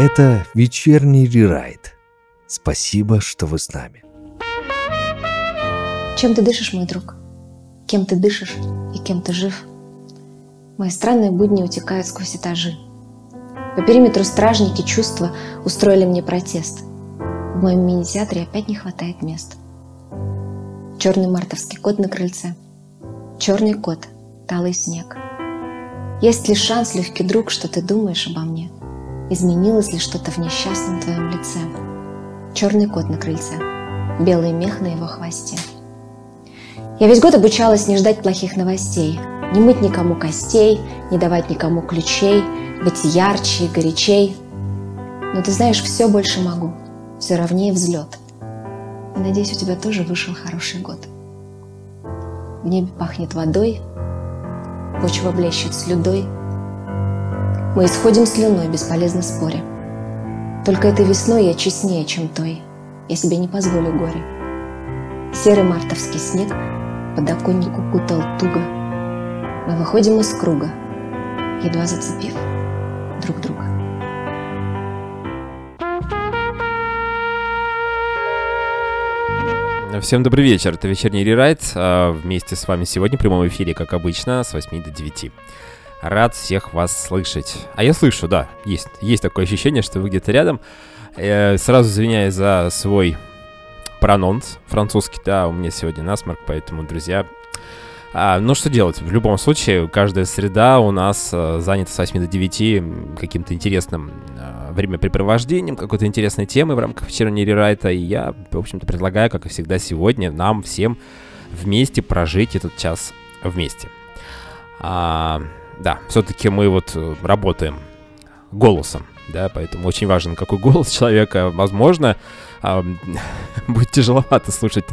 Это вечерний рерайт. Спасибо, что вы с нами. Чем ты дышишь, мой друг? Кем ты дышишь и кем ты жив? Мои странные будни утекают сквозь этажи. По периметру стражники чувства устроили мне протест. В моем мини-театре опять не хватает мест. Черный мартовский кот на крыльце. Черный кот, талый снег. Есть ли шанс, легкий друг, что ты думаешь обо мне? Изменилось ли что-то в несчастном твоем лице? Черный кот на крыльце, белый мех на его хвосте. Я весь год обучалась не ждать плохих новостей, не мыть никому костей, не давать никому ключей, быть ярче и горячей. Но ты знаешь, все больше могу, все ровнее взлет. И надеюсь, у тебя тоже вышел хороший год. В небе пахнет водой, почва блещет слюдой. Мы исходим слюной, бесполезно споря. Только этой весной я честнее, чем той. Я себе не позволю горе. Серый мартовский снег подоконник укутал туго. Мы выходим из круга, едва зацепив друг друга. Всем добрый вечер, это вечерний рерайт. А, вместе с вами сегодня в прямом эфире, как обычно, с 8 до 9. Рад всех вас слышать. А я слышу, да, есть, есть такое ощущение, что вы где-то рядом. Я сразу извиняюсь за свой прононс французский, да, у меня сегодня насморк, поэтому, друзья, а, ну, что делать? В любом случае, каждая среда у нас а, занята с 8 до 9 каким-то интересным а, времяпрепровождением, какой-то интересной темой в рамках вечернего рерайта. И я, в общем-то, предлагаю, как и всегда сегодня, нам всем вместе прожить этот час вместе. А, да, все-таки мы вот э, работаем голосом, да, поэтому очень важен, какой голос человека. Возможно, а, будет тяжеловато слушать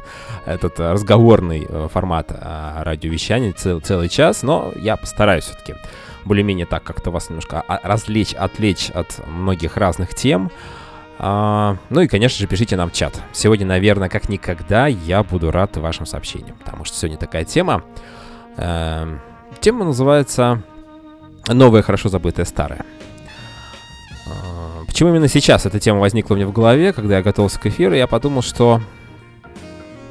этот разговорный э, формат а, радиовещания цел, целый час, но я постараюсь все-таки более-менее так как-то вас немножко развлечь, отвлечь от многих разных тем. А, ну и, конечно же, пишите нам в чат. Сегодня, наверное, как никогда я буду рад вашим сообщениям, потому что сегодня такая тема. Э, тема называется «Новое, хорошо забытое, старое». Почему именно сейчас эта тема возникла мне в голове, когда я готовился к эфиру, я подумал, что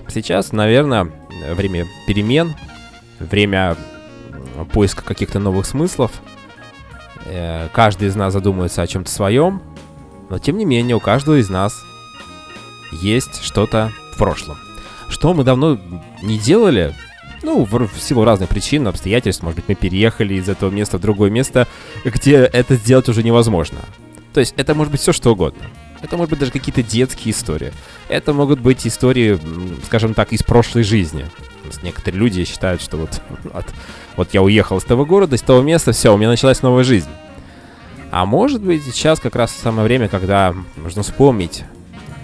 сейчас, наверное, время перемен, время поиска каких-то новых смыслов. Э, каждый из нас задумывается о чем-то своем, но тем не менее у каждого из нас есть что-то в прошлом. Что мы давно не делали, ну, в, в силу разных причин, обстоятельств, может быть, мы переехали из этого места в другое место, где это сделать уже невозможно. То есть это может быть все что угодно. Это может быть даже какие-то детские истории. Это могут быть истории, скажем так, из прошлой жизни. Некоторые люди считают, что вот, от, вот я уехал из того города, из того места, все, у меня началась новая жизнь. А может быть, сейчас как раз самое время, когда нужно вспомнить,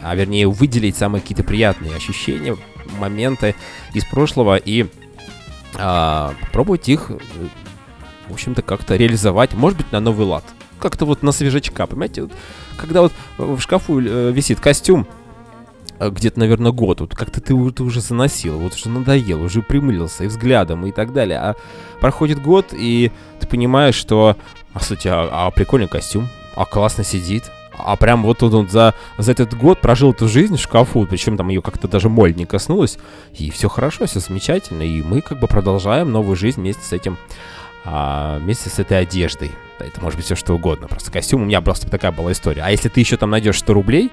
а вернее выделить самые какие-то приятные ощущения, моменты из прошлого и а, попробовать их, в общем-то, как-то реализовать, может быть, на новый лад как-то вот на свежачка, понимаете? Вот, когда вот в шкафу э, висит костюм, э, где-то, наверное, год, вот как-то ты, ты уже заносил, вот уже надоел, уже примылился и взглядом и так далее. А проходит год, и ты понимаешь, что, а, кстати, а, а прикольный костюм, а классно сидит, а прям вот он, за, за этот год прожил эту жизнь в шкафу, причем там ее как-то даже моль не коснулась, и все хорошо, все замечательно, и мы как бы продолжаем новую жизнь вместе с этим, а, вместе с этой одеждой это может быть все что угодно. Просто костюм, у меня просто такая была история. А если ты еще там найдешь 100 рублей,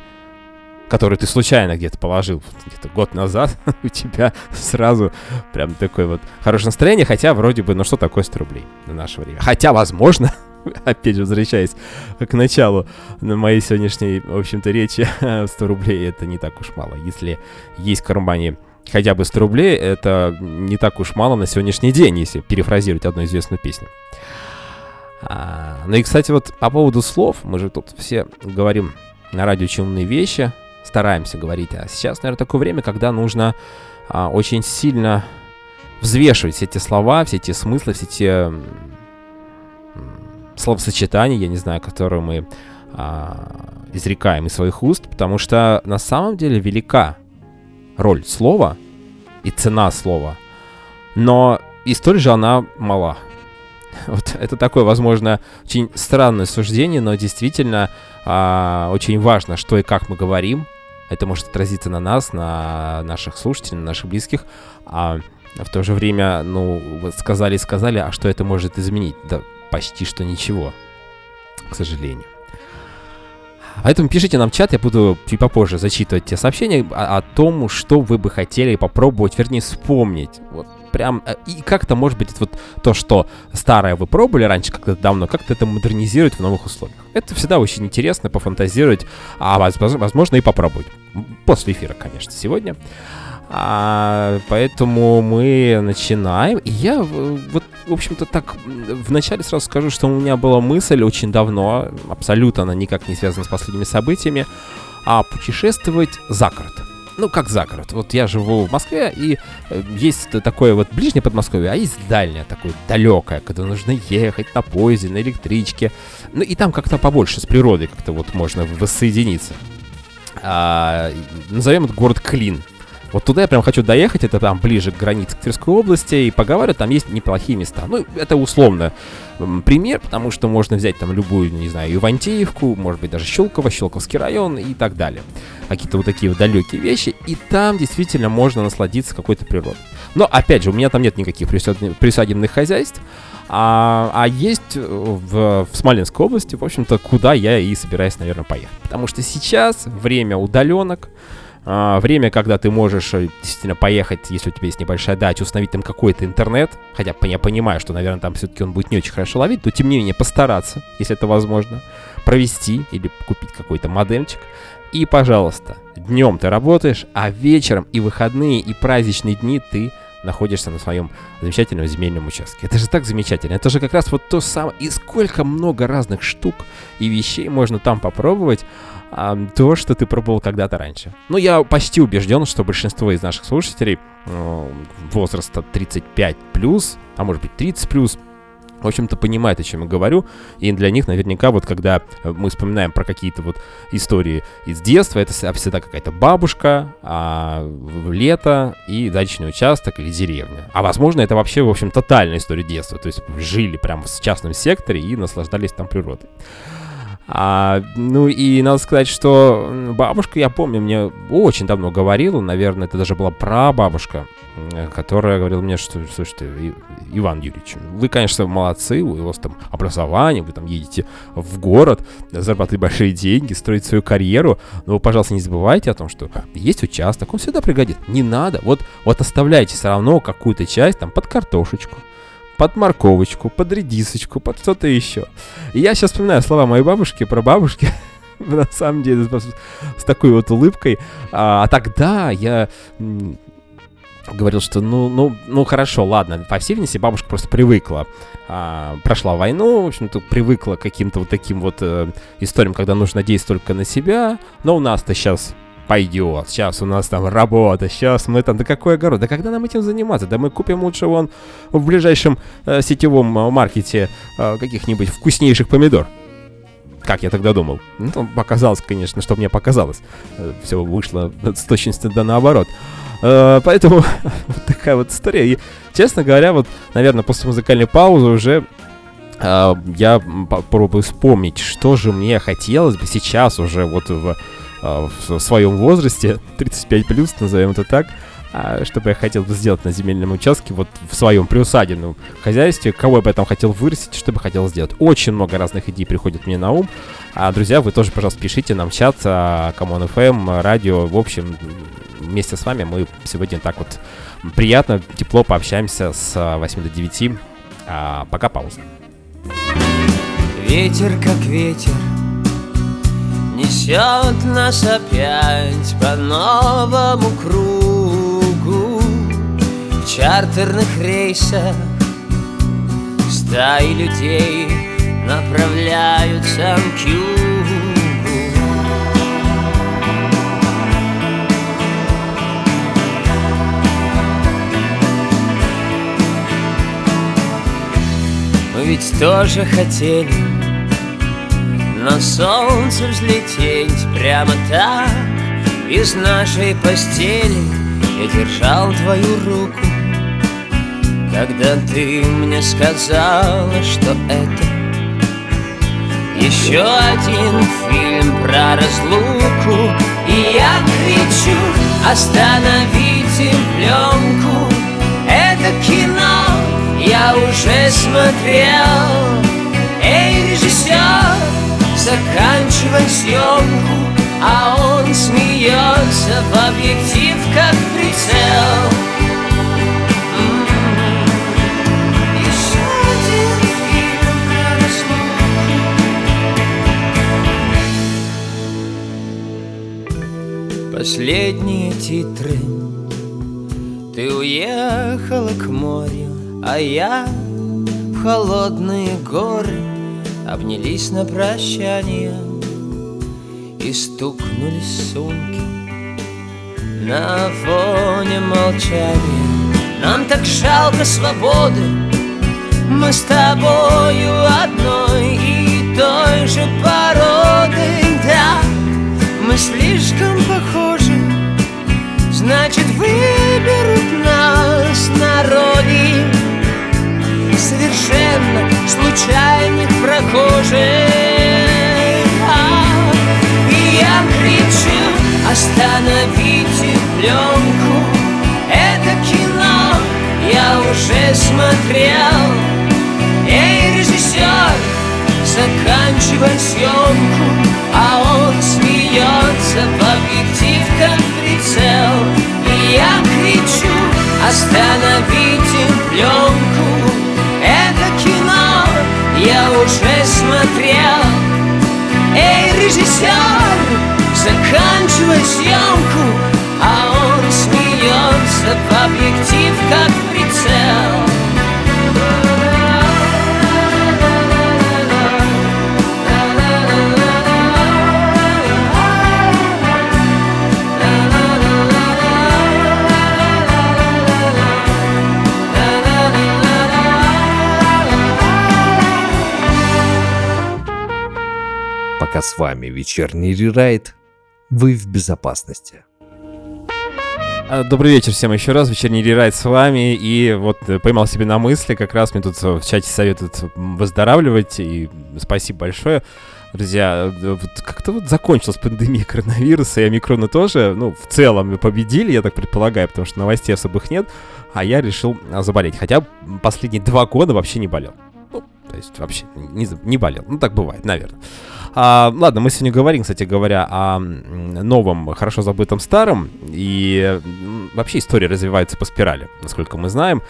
которые ты случайно где-то положил где-то год назад, у тебя сразу прям такое вот хорошее настроение, хотя вроде бы, ну что такое 100 рублей на наше время? Хотя, возможно, опять возвращаясь к началу на моей сегодняшней, в общем-то, речи, 100 рублей это не так уж мало. Если есть в кармане хотя бы 100 рублей, это не так уж мало на сегодняшний день, если перефразировать одну известную песню. А, ну и, кстати, вот по поводу слов, мы же тут все говорим на радио умные вещи, стараемся говорить, а сейчас, наверное, такое время, когда нужно а, очень сильно взвешивать все эти слова, все эти смыслы, все эти словосочетания, я не знаю, которые мы а, изрекаем из своих уст, потому что на самом деле велика роль слова и цена слова, но и столь же она мала. Вот это такое, возможно, очень странное суждение, но действительно а, очень важно, что и как мы говорим. Это может отразиться на нас, на наших слушателей, на наших близких. А в то же время, ну, сказали сказали, а что это может изменить? Да почти что ничего, к сожалению. Поэтому пишите нам в чат, я буду чуть попозже зачитывать те сообщения о, о том, что вы бы хотели попробовать, вернее, вспомнить. Вот прям, э, и как-то, может быть, вот то, что старое вы пробовали раньше как-то давно, как-то это модернизировать в новых условиях. Это всегда очень интересно пофантазировать, а возможно и попробовать. После эфира, конечно, сегодня. А, поэтому мы начинаем. И я вот, в общем-то, так вначале сразу скажу, что у меня была мысль очень давно, абсолютно она никак не связана с последними событиями, а путешествовать за город. Ну, как за город. Вот я живу в Москве, и э, есть такое вот ближнее Подмосковье, а есть дальнее, такое далекое, когда нужно ехать на поезде, на электричке. Ну, и там как-то побольше с природой как-то вот можно воссоединиться. А, назовем это город Клин. Вот туда я прям хочу доехать, это там ближе к границе Тверской области, и поговорю, там есть неплохие места. Ну, это условно пример, потому что можно взять там любую, не знаю, Ивантеевку, может быть, даже Щелково, Щелковский район и так далее. Какие-то вот такие вот далекие вещи, и там действительно можно насладиться какой-то природой. Но, опять же, у меня там нет никаких присадебных хозяйств, а, а есть в, в Смоленской области, в общем-то, куда я и собираюсь, наверное, поехать. Потому что сейчас время удаленок, время, когда ты можешь э, действительно поехать, если у тебя есть небольшая дача, установить там какой-то интернет, хотя я понимаю, что, наверное, там все-таки он будет не очень хорошо ловить, но тем не менее постараться, если это возможно, провести или купить какой-то модемчик. И, пожалуйста, днем ты работаешь, а вечером и выходные, и праздничные дни ты находишься на своем замечательном земельном участке. Это же так замечательно. Это же как раз вот то самое. И сколько много разных штук и вещей можно там попробовать а, то, что ты пробовал когда-то раньше. Ну, я почти убежден, что большинство из наших слушателей э, возраста 35 плюс, а может быть 30 плюс, в общем-то, понимает, о чем я говорю, и для них наверняка вот когда мы вспоминаем про какие-то вот истории из детства, это всегда какая-то бабушка, а, лето и дачный участок или деревня. А возможно, это вообще, в общем, тотальная история детства, то есть жили прямо в частном секторе и наслаждались там природой. А, ну и надо сказать, что бабушка, я помню, мне очень давно говорила, наверное, это даже была прабабушка, которая говорила мне, что, слушайте, Иван Юрьевич, вы, конечно, молодцы, у вас там образование, вы там едете в город, зарабатываете большие деньги, строите свою карьеру, но вы, пожалуйста, не забывайте о том, что есть участок, он всегда пригодится. Не надо, вот, вот оставляйте все равно какую-то часть там под картошечку, под морковочку, под редисочку, под что-то еще. И я сейчас вспоминаю слова моей бабушки про бабушки, на самом деле, с, такой вот улыбкой. А, а тогда я говорил, что ну, ну, ну хорошо, ладно, по всей видимости, бабушка просто привыкла. А, прошла войну, в общем-то, привыкла к каким-то вот таким вот э, историям, когда нужно действовать только на себя. Но у нас-то сейчас пойдет, сейчас у нас там работа, сейчас мы там, да какой огород, да когда нам этим заниматься, да мы купим лучше вон в ближайшем э, сетевом э, маркете э, каких-нибудь вкуснейших помидор. Как я тогда думал. Ну, показалось, конечно, что мне показалось. Э, Все вышло с точностью да наоборот. Э, поэтому вот такая вот история. И, честно говоря, вот, наверное, после музыкальной паузы уже э, я попробую вспомнить, что же мне хотелось бы сейчас уже вот в в своем возрасте, 35 плюс, назовем это так, а, что бы я хотел бы сделать на земельном участке, вот в своем приусадебном хозяйстве, кого я бы там хотел вырастить, что бы хотел сделать. Очень много разных идей приходит мне на ум. А, друзья, вы тоже, пожалуйста, пишите нам в чат, Камон FM, радио, в общем, вместе с вами мы сегодня так вот приятно, тепло пообщаемся с 8 до 9. А, пока пауза. Ветер как ветер Несет нас опять по новому кругу. В чартерных рейсах Стаи людей направляются к югу Мы ведь тоже хотели на солнце взлететь прямо так Из нашей постели. Я держал твою руку Когда ты мне сказала, что это Еще один фильм про разлуку. И я кричу, остановите пленку! Это кино я уже смотрел. Эй, режиссер, заканчивай съемку А он смеется в объектив, как прицел Последние титры. Ты уехала к морю, а я в холодные горы Обнялись на прощание И стукнулись сумки На фоне молчания. Нам так жалко свободы Мы с тобою одной и той же породы пленку. Это кино я уже смотрел. Эй, режиссер, заканчивай съемку А он смеется в объектив, как прицел. И я кричу, остановите пленку Это кино я уже смотрел. Эй, режиссер, заканчивай съемку смеется в объектив, как прицел Пока с вами вечерний рерайт, вы в безопасности. А, Добрый вечер всем еще раз, вечерний рерайт с вами, и вот э, поймал себе на мысли, как раз мне тут в чате советуют выздоравливать, и спасибо большое. Друзья, э, вот как-то вот закончилась пандемия коронавируса, и омикрона тоже, ну, в целом победили, я так предполагаю, потому что новостей особых нет, а я решил а, заболеть, хотя последние два года вообще не болел. Ну, то есть вообще не, не болел, ну так бывает, наверное. А, ладно, мы сегодня говорим, кстати говоря, о новом, хорошо забытом старом. И вообще история развивается по спирали, насколько мы знаем.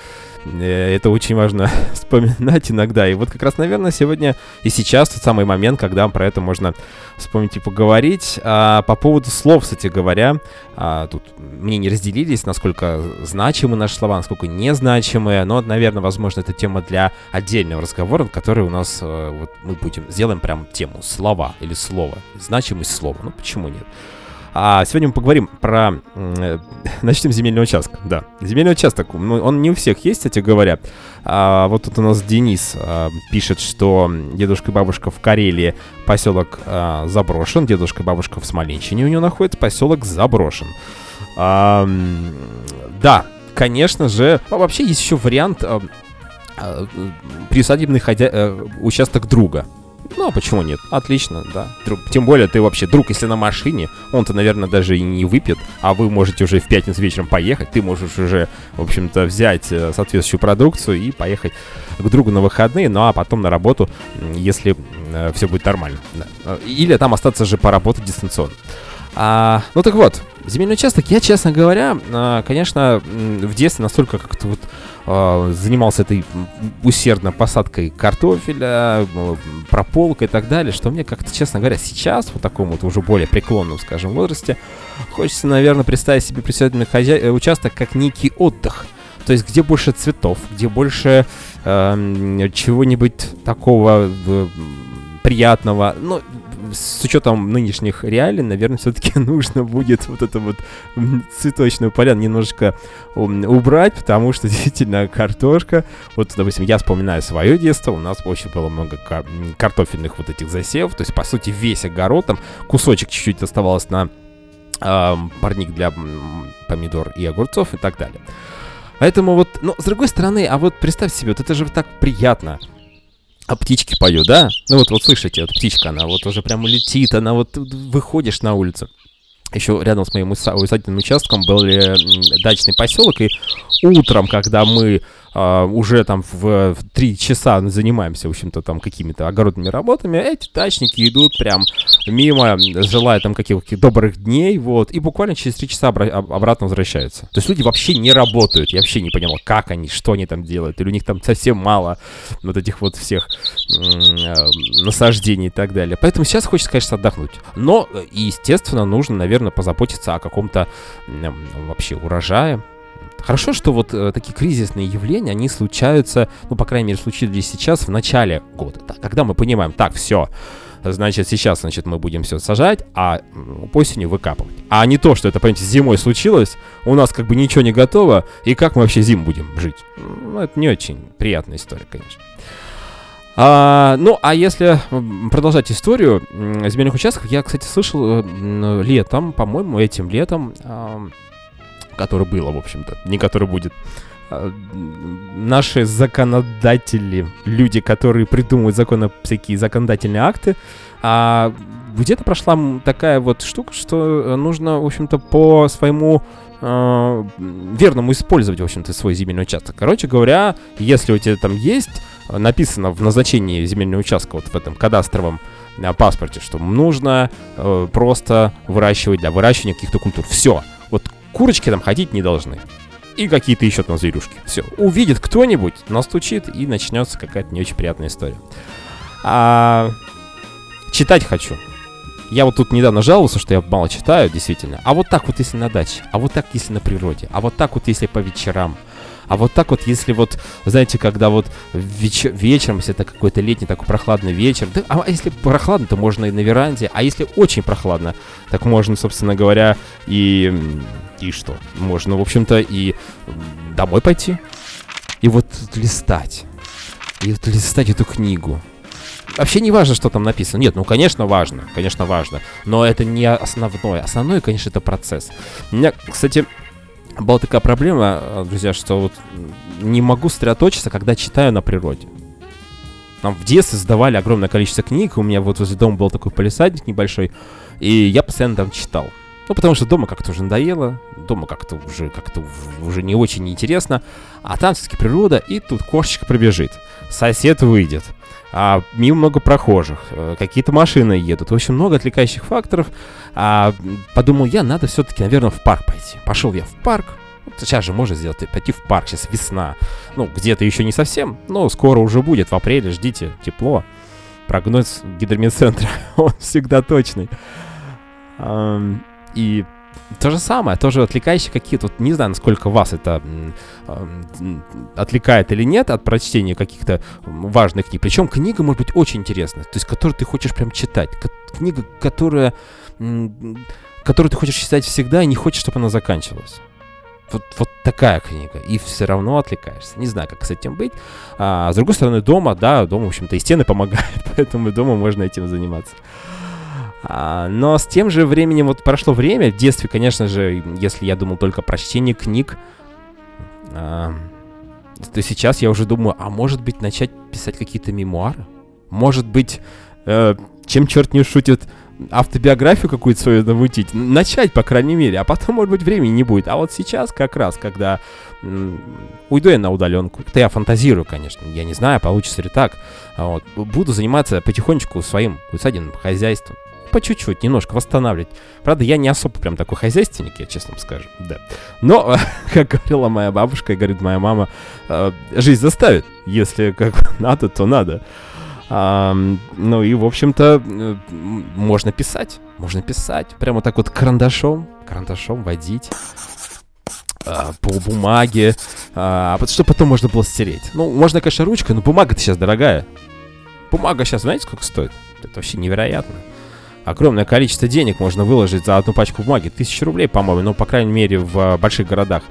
Э, Это очень важно вспоминать иногда. И вот как раз, наверное, сегодня и сейчас тот самый момент, когда про это можно вспомнить и поговорить. А, по поводу слов, кстати говоря, а, тут мнения разделились, насколько значимы наши слова, насколько незначимые. Но, наверное, возможно, это тема для отдельного разговора, который у нас, э, вот мы будем, сделаем прям тему слова или слово, значимость слова. Ну, почему нет? А сегодня мы поговорим про... э, Начнем с земельного участка, да. Земельный участок, ну, он не у всех есть, кстати говоря. А, вот тут у нас Денис а, пишет, что дедушка и бабушка в Карелии поселок а, заброшен, дедушка и бабушка в Смоленщине у него находится, поселок заброшен. А, да, конечно же. А вообще есть еще вариант а, а, приусадебный ходя- э, участок друга. Ну, а почему нет? Отлично, да. Друг. Тем более, ты вообще друг, если на машине, он-то, наверное, даже и не выпьет, а вы можете уже в пятницу вечером поехать, ты можешь уже, в общем-то, взять э, соответствующую продукцию и поехать к другу на выходные, ну а потом на работу, если все будет нормально. Э, Или там остаться же поработать дистанционно. А, ну так вот, земельный участок, я, честно говоря, а, конечно, в детстве настолько как-то вот а, занимался этой усердно посадкой картофеля, м, прополкой и так далее, что мне как-то, честно говоря, сейчас, в таком вот уже более преклонном, скажем, возрасте, хочется, наверное, представить себе председательный хозя... э, участок как некий отдых. То есть, где больше цветов, где больше эм, чего-нибудь такого э, приятного. Ну, с учетом нынешних реалий, наверное, все-таки нужно будет вот эту вот цветочную поляну немножечко убрать, потому что действительно картошка, вот, допустим, я вспоминаю свое детство, у нас очень было много кар- картофельных вот этих засевов, то есть, по сути, весь огород, там кусочек чуть-чуть оставалось на ам, парник для помидор и огурцов и так далее. Поэтому вот, ну, с другой стороны, а вот представь себе, вот это же так приятно. А птички поют, да? Ну вот, вот слышите, вот птичка, она вот уже прямо летит, она вот выходишь на улицу. Еще рядом с моим усадебным участком был дачный поселок, и утром, когда мы а, уже там в, в 3 часа занимаемся, в общем-то, там какими-то огородными работами, эти дачники идут прям мимо, желая там каких-то добрых дней, вот, и буквально через 3 часа обра- обратно возвращаются. То есть люди вообще не работают, я вообще не понял, как они, что они там делают, или у них там совсем мало вот этих вот всех э, насаждений и так далее. Поэтому сейчас хочется, конечно, отдохнуть. Но, естественно, нужно, наверное, позаботиться о каком-то вообще урожае, Хорошо, что вот э, такие кризисные явления, они случаются, ну, по крайней мере, случились сейчас в начале года, да, когда мы понимаем, так, все, значит, сейчас, значит, мы будем все сажать, а осенью выкапывать. А не то, что это, понимаете, зимой случилось, у нас как бы ничего не готово, и как мы вообще зиму будем жить? Ну, это не очень приятная история, конечно. А, ну, а если продолжать историю земельных участков, я, кстати, слышал э, летом, по-моему, этим летом, которое было, в общем-то, не которое будет. А, наши законодатели, люди, которые придумывают законы, всякие законодательные акты, а где-то прошла такая вот штука, что нужно, в общем-то, по своему э, верному использовать, в общем-то, свой земельный участок. Короче говоря, если у тебя там есть написано в назначении земельного участка, вот в этом кадастровом э, паспорте, что нужно э, просто выращивать для выращивания каких-то культур. Все. Вот курочки там ходить не должны. И какие-то еще там зверюшки. Все. Увидит кто-нибудь, настучит, и начнется какая-то не очень приятная история. А... Читать хочу. Я вот тут недавно жаловался, что я мало читаю, действительно. А вот так вот, если на даче, а вот так, если на природе, а вот так вот, если по вечерам, а вот так вот, если вот, знаете, когда вот веч вечером, если это какой-то летний такой прохладный вечер, да, а если прохладно, то можно и на веранде, а если очень прохладно, так можно, собственно говоря, и... И что? Можно, в общем-то, и домой пойти, и вот листать, и вот листать эту книгу, вообще не важно, что там написано. Нет, ну, конечно, важно, конечно, важно. Но это не основное. Основное, конечно, это процесс. У меня, кстати, была такая проблема, э, друзья, что вот не могу сосредоточиться, когда читаю на природе. Нам в детстве сдавали огромное количество книг, у меня вот возле дома был такой полисадник небольшой, и я постоянно там читал. Ну, потому что дома как-то уже надоело, дома как-то уже как-то уже не очень интересно, а там все-таки природа, и тут кошечка пробежит, сосед выйдет, а, мимо много прохожих, э, какие-то машины едут, в общем, много отвлекающих факторов. А, подумал я, надо все-таки, наверное, в парк пойти. Пошел я в парк, сейчас же можно сделать, пойти в парк, сейчас весна. Ну, где-то еще не совсем, но скоро уже будет, в апреле, ждите, тепло. Прогноз гидромедцентра, он всегда точный. И то же самое, тоже отвлекающие какие-то, вот не знаю, насколько вас это э, отвлекает или нет от прочтения каких-то важных книг. Причем книга может быть очень интересная, то есть которую ты хочешь прям читать. Книга, которая, которую ты хочешь читать всегда и не хочешь, чтобы она заканчивалась. Вот, вот такая книга, и все равно отвлекаешься. Не знаю, как с этим быть. А, с другой стороны, дома, да, дома, в общем-то, и стены помогают, поэтому дома можно этим заниматься. А, но с тем же временем вот прошло время. В детстве, конечно же, если я думал только про чтение книг, а, то сейчас я уже думаю, а может быть начать писать какие-то мемуары? Может быть, э, чем черт не шутит, автобиографию какую-то свою намутить, начать, по крайней мере, а потом, может быть, времени не будет. А вот сейчас как раз, когда м, уйду я на удаленку, это я фантазирую, конечно, я не знаю, получится ли так, а вот, буду заниматься потихонечку своим усадебным хозяйством по чуть-чуть, немножко восстанавливать. Правда, я не особо прям такой хозяйственник, я честно скажу, да. Но, как говорила моя бабушка и говорит моя мама, э, жизнь заставит. Если как надо, то надо. А, ну и, в общем-то, э, можно писать. Можно писать. Прямо так вот карандашом, карандашом водить а, по бумаге, а, что потом можно было стереть. Ну, можно, конечно, ручкой, но бумага-то сейчас дорогая. Бумага сейчас, знаете, сколько стоит? Это вообще невероятно огромное количество денег можно выложить за одну пачку бумаги. Тысячи рублей, по-моему, ну, по крайней мере, в а, больших городах.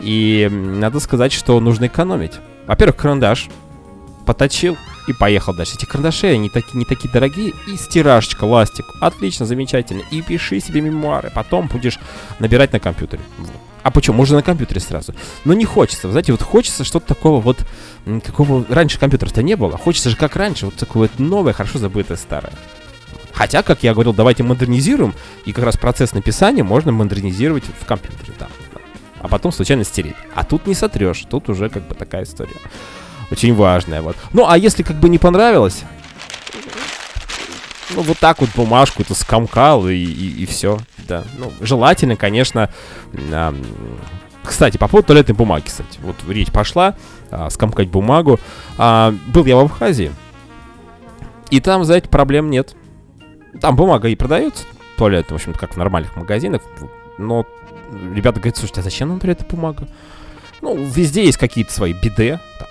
И надо сказать, что нужно экономить. Во-первых, карандаш поточил и поехал дальше. Эти карандаши, они таки, не такие дорогие. И стиражечка, ластик. Отлично, замечательно. И пиши себе мемуары. Потом будешь набирать на компьютере. А почему? Можно на компьютере сразу. Но не хочется. Вы знаете, вот хочется что-то такого вот, какого раньше компьютеров-то не было. Хочется же как раньше, вот такое вот новое, хорошо забытое старое. Хотя, как я говорил, давайте модернизируем, и как раз процесс написания можно модернизировать в компьютере там. А потом случайно стереть. А тут не сотрешь, тут уже как бы такая история. Очень важная, вот. Ну, а если как бы не понравилось, ну, вот так вот бумажку это скомкал и, и, все, да. Ну, желательно, конечно, а, кстати, по поводу туалетной бумаги, кстати, вот речь пошла, а, скомкать бумагу. А, был я в Абхазии, и там, знаете, проблем нет. Там бумага и продается, туалет, в общем-то, как в нормальных магазинах, но ребята говорят, слушайте, а зачем нам туалетная бумага? Ну, везде есть какие-то свои биде, там,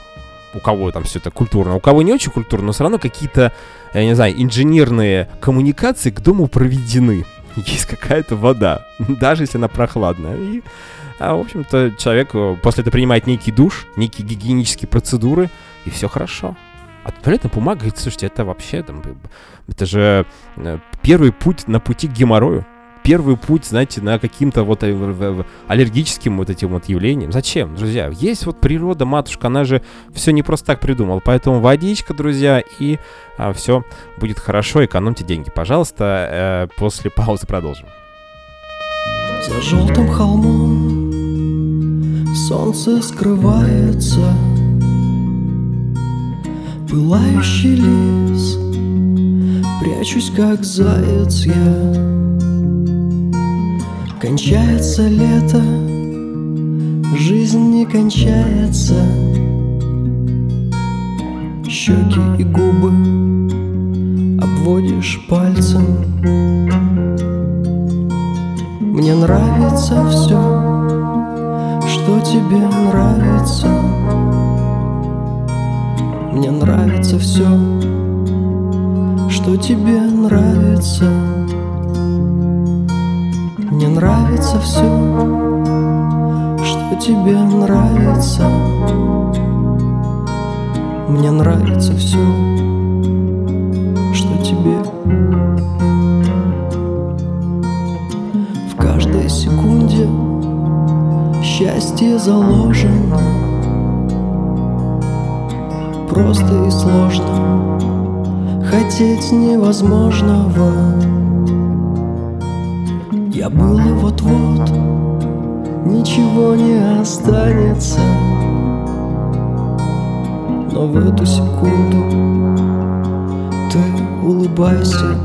у кого там все это культурно, у кого не очень культурно, но все равно какие-то, я не знаю, инженерные коммуникации к дому проведены. Есть какая-то вода, даже если она прохладная. И, а, в общем-то, человек э, после этого принимает некий душ, некие гигиенические процедуры, и все хорошо. А туалетная бумага, говорит, слушайте, это вообще, там, это же э, первый путь на пути к геморрою первый путь, знаете, на каким-то вот э, аллергическим вот этим вот явлением. Зачем, друзья? Есть вот природа, матушка, она же все не просто так придумала. Поэтому водичка, друзья, и а, все будет хорошо. Экономьте деньги, пожалуйста. Э, после паузы продолжим. За желтым холмом солнце скрывается Пылающий лес. Прячусь, как заяц я. Кончается лето, жизнь не кончается. Щеки и губы обводишь пальцем. Мне нравится все, что тебе нравится Мне нравится все, что тебе нравится мне нравится все, что тебе нравится. Мне нравится все, что тебе. В каждой секунде счастье заложено. Просто и сложно. Хотеть невозможного. Я было вот-вот, ничего не останется. Но в эту секунду ты улыбайся.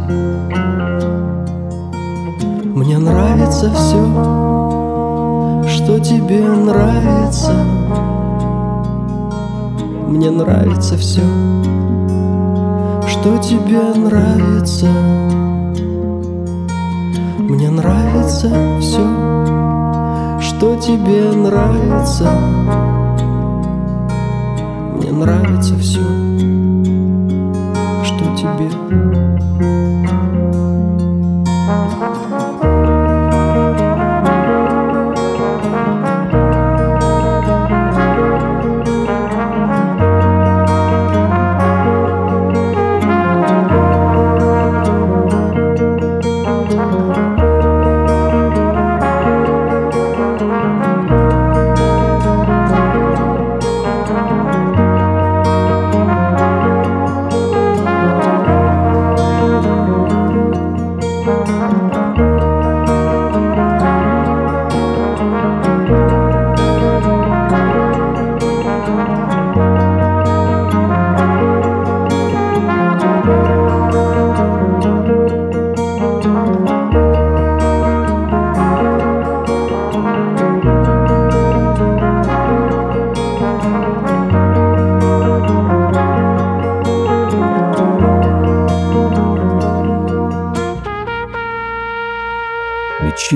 Мне нравится все, что тебе нравится Мне нравится все, что тебе нравится мне нравится все, что тебе нравится. Мне нравится все, что тебе.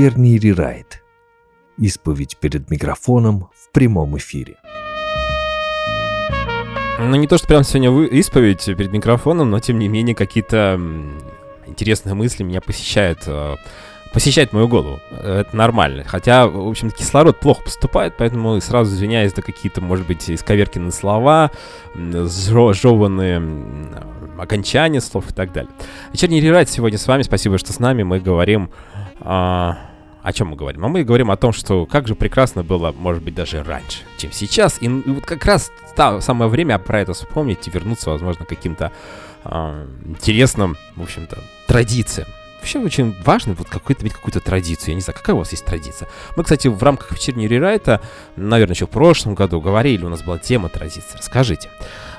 Вечерний рерайт. Исповедь перед микрофоном в прямом эфире. Ну, не то, что прям сегодня вы- исповедь перед микрофоном, но тем не менее какие-то интересные мысли меня посещают. Э, посещает мою голову. Это нормально. Хотя, в общем кислород плохо поступает, поэтому сразу извиняюсь за какие-то, может быть, исковеркины слова, сжеванные окончания слов и так далее. Вечерний рерайт сегодня с вами. Спасибо, что с нами. Мы говорим о, о чем мы говорим? А мы говорим о том, что как же прекрасно было, может быть, даже раньше, чем сейчас. И, вот как раз та, самое время про это вспомнить и вернуться, возможно, к каким-то э, интересным, в общем-то, традициям. Вообще очень важно вот какой-то иметь какую-то традицию. Я не знаю, какая у вас есть традиция. Мы, кстати, в рамках вечернего рерайта, наверное, еще в прошлом году говорили, у нас была тема традиции. Расскажите.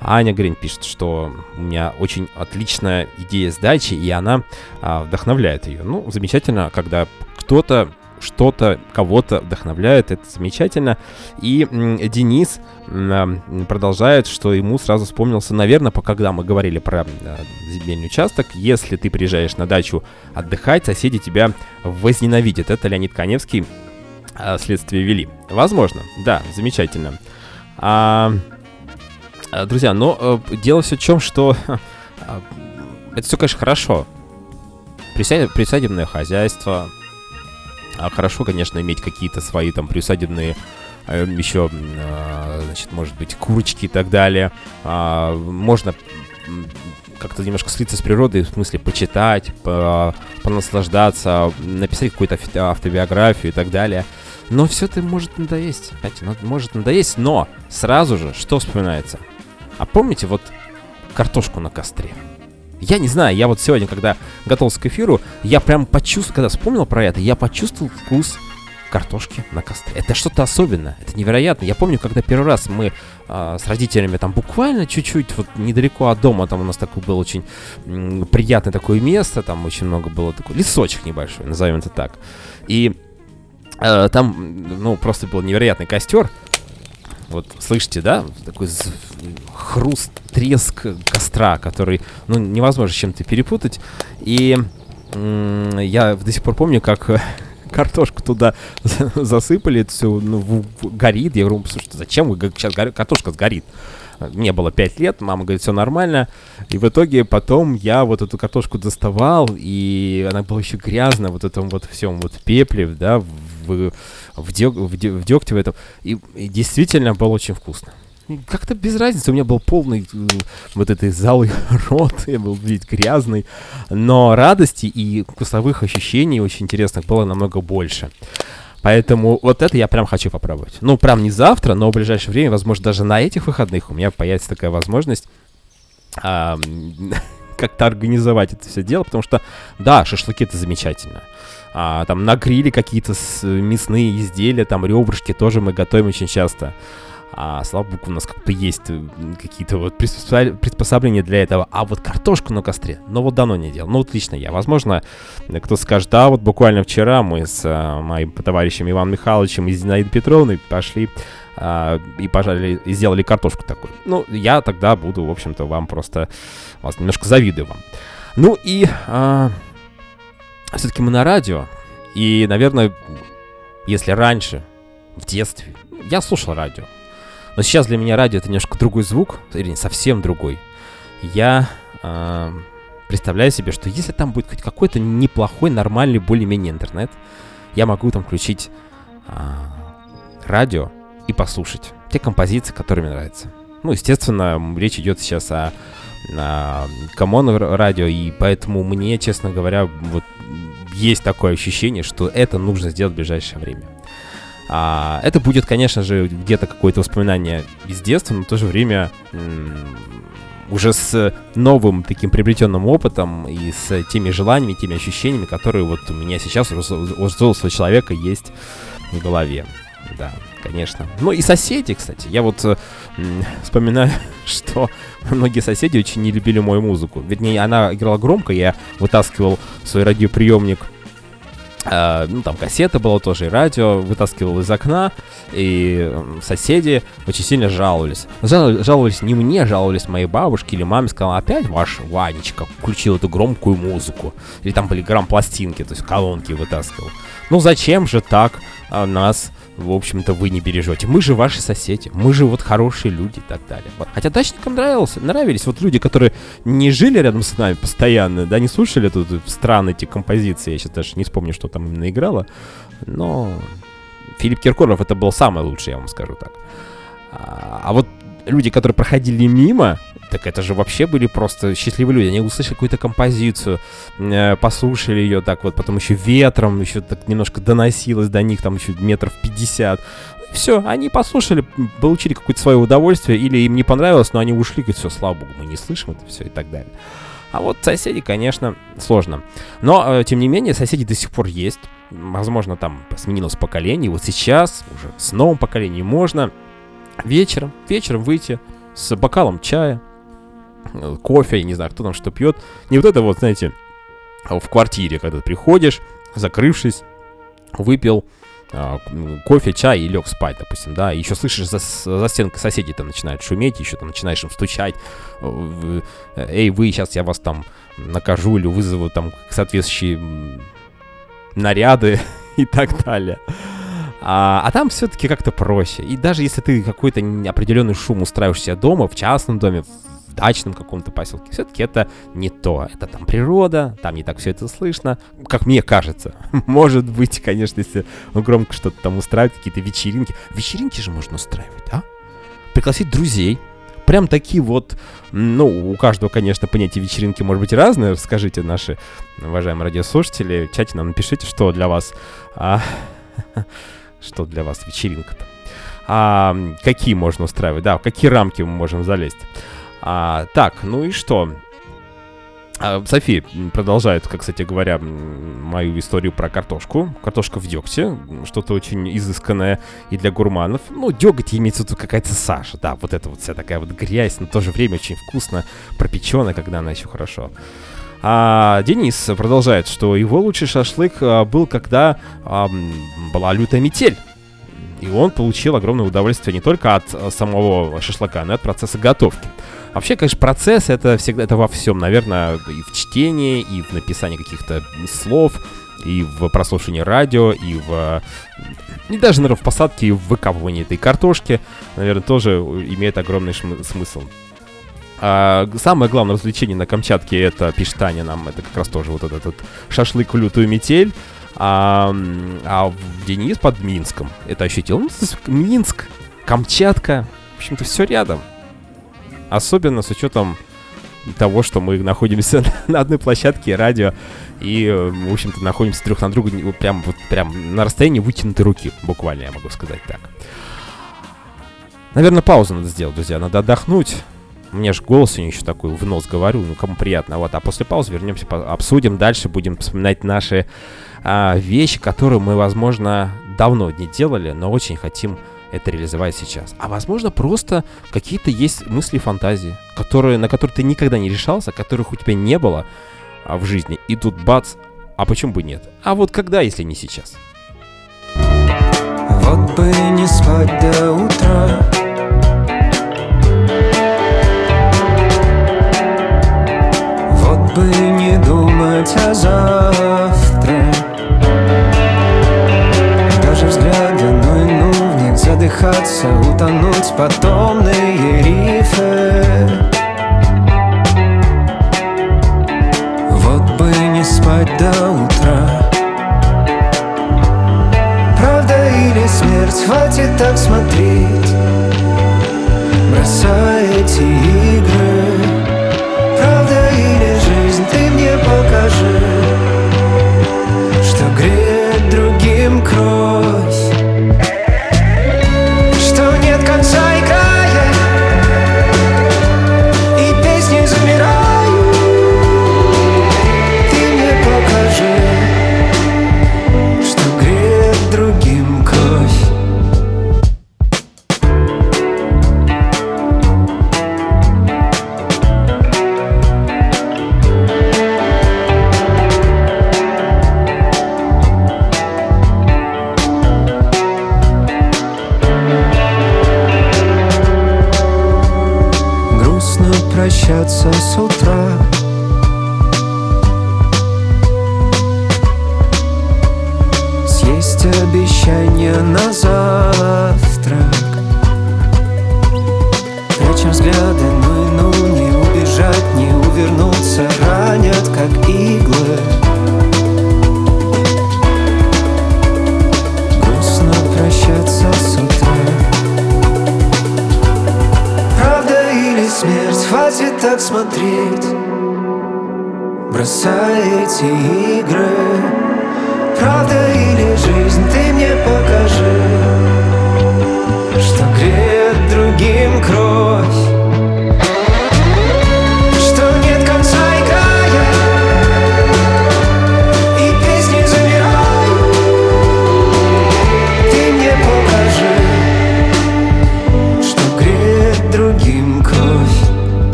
Аня Грин пишет, что у меня очень отличная идея сдачи, и она а, вдохновляет ее. Ну, замечательно, когда кто-то что-то кого-то вдохновляет, это замечательно. И Денис продолжает, что ему сразу вспомнился, наверное, по когда мы говорили про э, земельный участок, если ты приезжаешь на дачу отдыхать, соседи тебя возненавидят. Это Леонид Коневский э, следствие вели. Возможно, да, замечательно. А, а, друзья, но э, дело все в чем, что э, это все, конечно, хорошо. Присадебное хозяйство, а хорошо, конечно, иметь какие-то свои там приусадебные э, еще, а, значит, может быть, курочки и так далее. А, можно как-то немножко слиться с природой, в смысле почитать, по- понаслаждаться, написать какую-то авто- автобиографию и так далее. Но все это может надоесть, ну, может надоесть, но сразу же что вспоминается? А помните вот картошку на костре? Я не знаю, я вот сегодня, когда готовился к эфиру, я прям почувствовал, когда вспомнил про это, я почувствовал вкус картошки на костре. Это что-то особенное, это невероятно. Я помню, когда первый раз мы а, с родителями там буквально чуть-чуть вот недалеко от дома, там у нас такое было очень м, приятное такое место, там очень много было такой лесочек небольшой, назовем это так. И э, там, ну, просто был невероятный костер. Вот, слышите, да? Такой хруст, треск костра, который, ну, невозможно с чем-то перепутать. И я до сих пор помню, как картошку туда за- засыпали, это все ну, горит. Я говорю, слушайте, зачем вы, сейчас горю- картошка сгорит? Мне было 5 лет, мама говорит, все нормально. И в итоге потом я вот эту картошку доставал, и она была еще грязная, вот этом вот всем вот пепле, да, в, в, дёг- в, дё- в дегте в этом. И, и действительно было очень вкусно. Как-то без разницы, у меня был полный э, вот этой залы рот, я был весь грязный, но радости и вкусовых ощущений очень интересных было намного больше. Поэтому вот это я прям хочу попробовать. Ну, прям не завтра, но в ближайшее время, возможно, даже на этих выходных у меня появится такая возможность как-то организовать это все дело, потому что, да, шашлыки это замечательно. А, там на гриле какие-то мясные изделия, там ребрышки тоже мы готовим очень часто. А, слава богу, у нас как-то есть э, какие-то вот приспособ- приспособления для этого. А вот картошку на костре, ну вот давно не делал. Ну вот лично я. Возможно, кто скажет, да, вот буквально вчера мы с а, моим товарищем Иваном Михайловичем и Зинаидой Петровной пошли а, и пожали, и сделали картошку такую. Ну, я тогда буду, в общем-то, вам просто, вас немножко завидую вам. Ну и все-таки мы на радио, и, наверное, если раньше, в детстве, я слушал радио, но сейчас для меня радио это немножко другой звук, или совсем другой. Я а, представляю себе, что если там будет хоть какой-то неплохой, нормальный, более-менее интернет, я могу там включить а, радио и послушать те композиции, которые мне нравятся. Ну, естественно, речь идет сейчас о, о Камон радио, и поэтому мне, честно говоря, вот есть такое ощущение, что это нужно сделать в ближайшее время. А, это будет, конечно же, где-то какое-то воспоминание из детства, но в то же время уже с новым таким приобретенным опытом и с теми желаниями, теми ощущениями, которые вот у меня сейчас у взрослого человека есть в голове. Да, конечно. Ну и соседи, кстати. Я вот э, вспоминаю, что многие соседи очень не любили мою музыку. Вернее, она играла громко, я вытаскивал свой радиоприемник а, ну, там кассета была тоже, и радио вытаскивал из окна, и соседи очень сильно жаловались. Жал- жаловались не мне, жаловались моей бабушке или маме, сказала, опять ваш Ванечка включил эту громкую музыку. Или там были грамм-пластинки, то есть колонки вытаскивал. Ну зачем же так а, нас, в общем-то, вы не бережете? Мы же ваши соседи, мы же вот хорошие люди и так далее. Вот. Хотя дачникам нравился, нравились вот люди, которые не жили рядом с нами постоянно, да, не слушали тут странные эти композиции, я сейчас даже не вспомню, что там именно играло, но Филипп Киркоров это был самый лучший, я вам скажу так. А, а вот люди, которые проходили мимо, так это же вообще были просто счастливые люди. Они услышали какую-то композицию, э, послушали ее так вот, потом еще ветром, еще так немножко доносилось до них, там еще метров 50. Все, они послушали, получили какое-то свое удовольствие, или им не понравилось, но они ушли, говорят, все, слава богу, мы не слышим это все и так далее. А вот соседи, конечно, сложно. Но, э, тем не менее, соседи до сих пор есть. Возможно, там сменилось поколение. Вот сейчас уже с новым поколением можно вечером, вечером выйти с бокалом чая, кофе, не знаю, кто там что пьет. Не вот это вот, знаете, в квартире, когда ты приходишь, закрывшись, выпил а, кофе, чай и лег спать, допустим, да, еще слышишь за, за стенкой соседи там начинают шуметь, еще там начинаешь им стучать, э, эй, вы, сейчас я вас там накажу или вызову там соответствующие наряды и так далее. А, а там все-таки как-то проще. И даже если ты какой-то определенный шум устраиваешь себя дома, в частном доме, в дачном каком-то поселке, все-таки это не то. Это там природа, там не так все это слышно, как мне кажется. Может быть, конечно, если громко что-то там устраивать, какие-то вечеринки. Вечеринки же можно устраивать, а? Пригласить друзей, прям такие вот, ну, у каждого, конечно, понятие вечеринки может быть разное. Расскажите, наши уважаемые радиослушатели, в чате нам напишите, что для вас, а, что для вас вечеринка-то. А, какие можно устраивать, да, в какие рамки мы можем залезть. А, так, ну и что? А, София продолжает, как, кстати говоря, мою историю про картошку. Картошка в дегте, что-то очень изысканное и для гурманов. Ну, деготь имеется в какая-то саша, да, вот это вот вся такая вот грязь, но в то же время очень вкусно, пропеченная, когда она еще хорошо. А Денис продолжает, что его лучший шашлык а, был, когда а, была лютая метель. И он получил огромное удовольствие не только от а, самого шашлыка, но и от процесса готовки. Вообще, конечно, процесс это всегда это во всем, наверное, и в чтении, и в написании каких-то слов, и в прослушивании радио, и в... И даже, наверное, в посадке и в выкапывании этой картошки, наверное, тоже имеет огромный смысл. А, самое главное развлечение на Камчатке это, пишет Таня нам, это как раз тоже вот этот, этот шашлык в лютую метель. А, а Денис под Минском это ощутил. Ну, Минск, Камчатка, в общем-то, все рядом. Особенно с учетом того, что мы находимся на одной площадке радио и, в общем-то, находимся друг на друга прям, вот, прям на расстоянии вытянутой руки, буквально, я могу сказать так. Наверное, паузу надо сделать, друзья, надо отдохнуть. У меня же голос сегодня еще такой в нос говорю, ну кому приятно. Вот, а после паузы вернемся, обсудим дальше, будем вспоминать наши а, вещи, которые мы, возможно, давно не делали, но очень хотим это реализовать сейчас. А возможно, просто какие-то есть мысли, фантазии, которые, на которые ты никогда не решался, которых у тебя не было а, в жизни. И тут бац, а почему бы нет? А вот когда, если не сейчас? Вот бы не спать до утра Вот бы не думать о завтра задыхаться, утонуть по томные рифы. Вот бы не спать до утра. Правда или смерть, хватит так смотреть. Бросай эти игры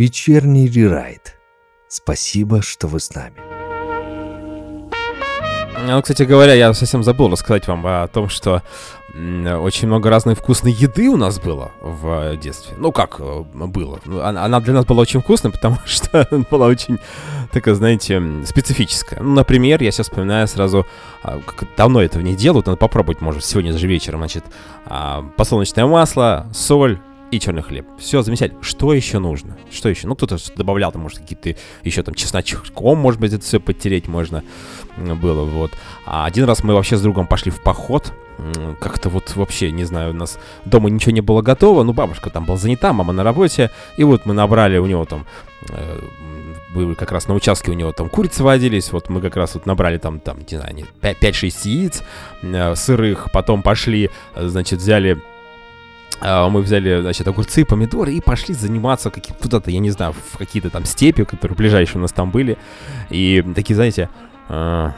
вечерний рерайт. Спасибо, что вы с нами. Ну, кстати говоря, я совсем забыл рассказать вам о том, что очень много разной вкусной еды у нас было в детстве. Ну, как э, было? Ну, Она, для нас была очень вкусной, потому что была очень такая, знаете, специфическая. Ну, например, я сейчас вспоминаю сразу, а, как давно этого не делают, надо попробовать, может, сегодня же вечером, значит, а, подсолнечное масло, соль, и черный хлеб. Все замечательно. Что еще нужно? Что еще? Ну, кто-то добавлял, там, может, какие-то еще там чесночком, может быть, это все подтереть можно было, вот. А один раз мы вообще с другом пошли в поход, как-то вот вообще, не знаю, у нас дома ничего не было готово, ну, бабушка там была занята, мама на работе, и вот мы набрали у него там, э, м, были как раз на участке у него там курицы водились, вот мы как раз вот набрали там, там, не знаю, не- пя- 5-6 яиц э, сырых, потом пошли, э, значит, взяли мы взяли, значит, огурцы, помидоры и пошли заниматься каким куда-то, я не знаю, в какие-то там степи, которые ближайшие у нас там были. И такие, знаете, а,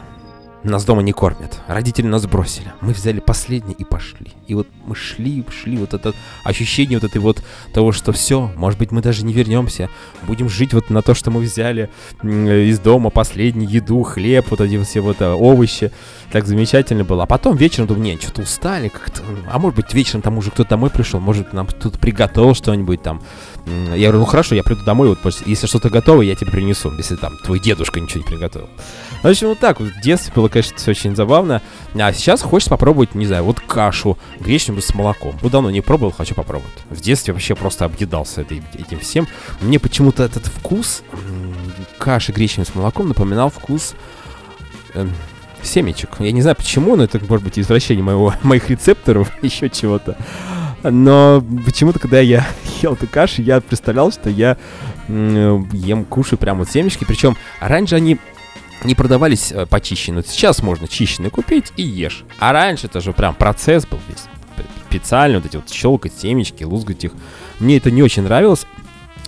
нас дома не кормят. Родители нас бросили. Мы взяли последний и пошли. И вот мы шли, шли, вот это ощущение вот этой вот того, что все, может быть, мы даже не вернемся. Будем жить вот на то, что мы взяли из дома последний еду, хлеб, вот эти все вот а, овощи. Так замечательно было. А потом вечером думаю, нет, что-то устали как-то. А может быть, вечером там уже кто-то домой пришел, может, нам кто-то приготовил что-нибудь там. Я говорю, ну хорошо, я приду домой, вот если что-то готово, я тебе принесу, если там твой дедушка ничего не приготовил. В общем, вот так вот. В детстве было, конечно, все очень забавно. А сейчас хочешь попробовать, не знаю, вот кашу гречневую с молоком. Ну, давно не пробовал, хочу попробовать. В детстве вообще просто объедался этой- этим всем. Мне почему-то этот вкус каши гречневой с молоком напоминал вкус эм, семечек. Я не знаю почему, но это может быть извращение моего, моих рецепторов, еще чего-то. Но почему-то, когда я ел эту кашу, я представлял, что я ем, кушаю прям вот семечки. Причем раньше они не продавались э, почищенные. Сейчас можно чищенные купить и ешь. А раньше это же прям процесс был весь. Специально вот эти вот щелкать семечки, лузгать их. Мне это не очень нравилось.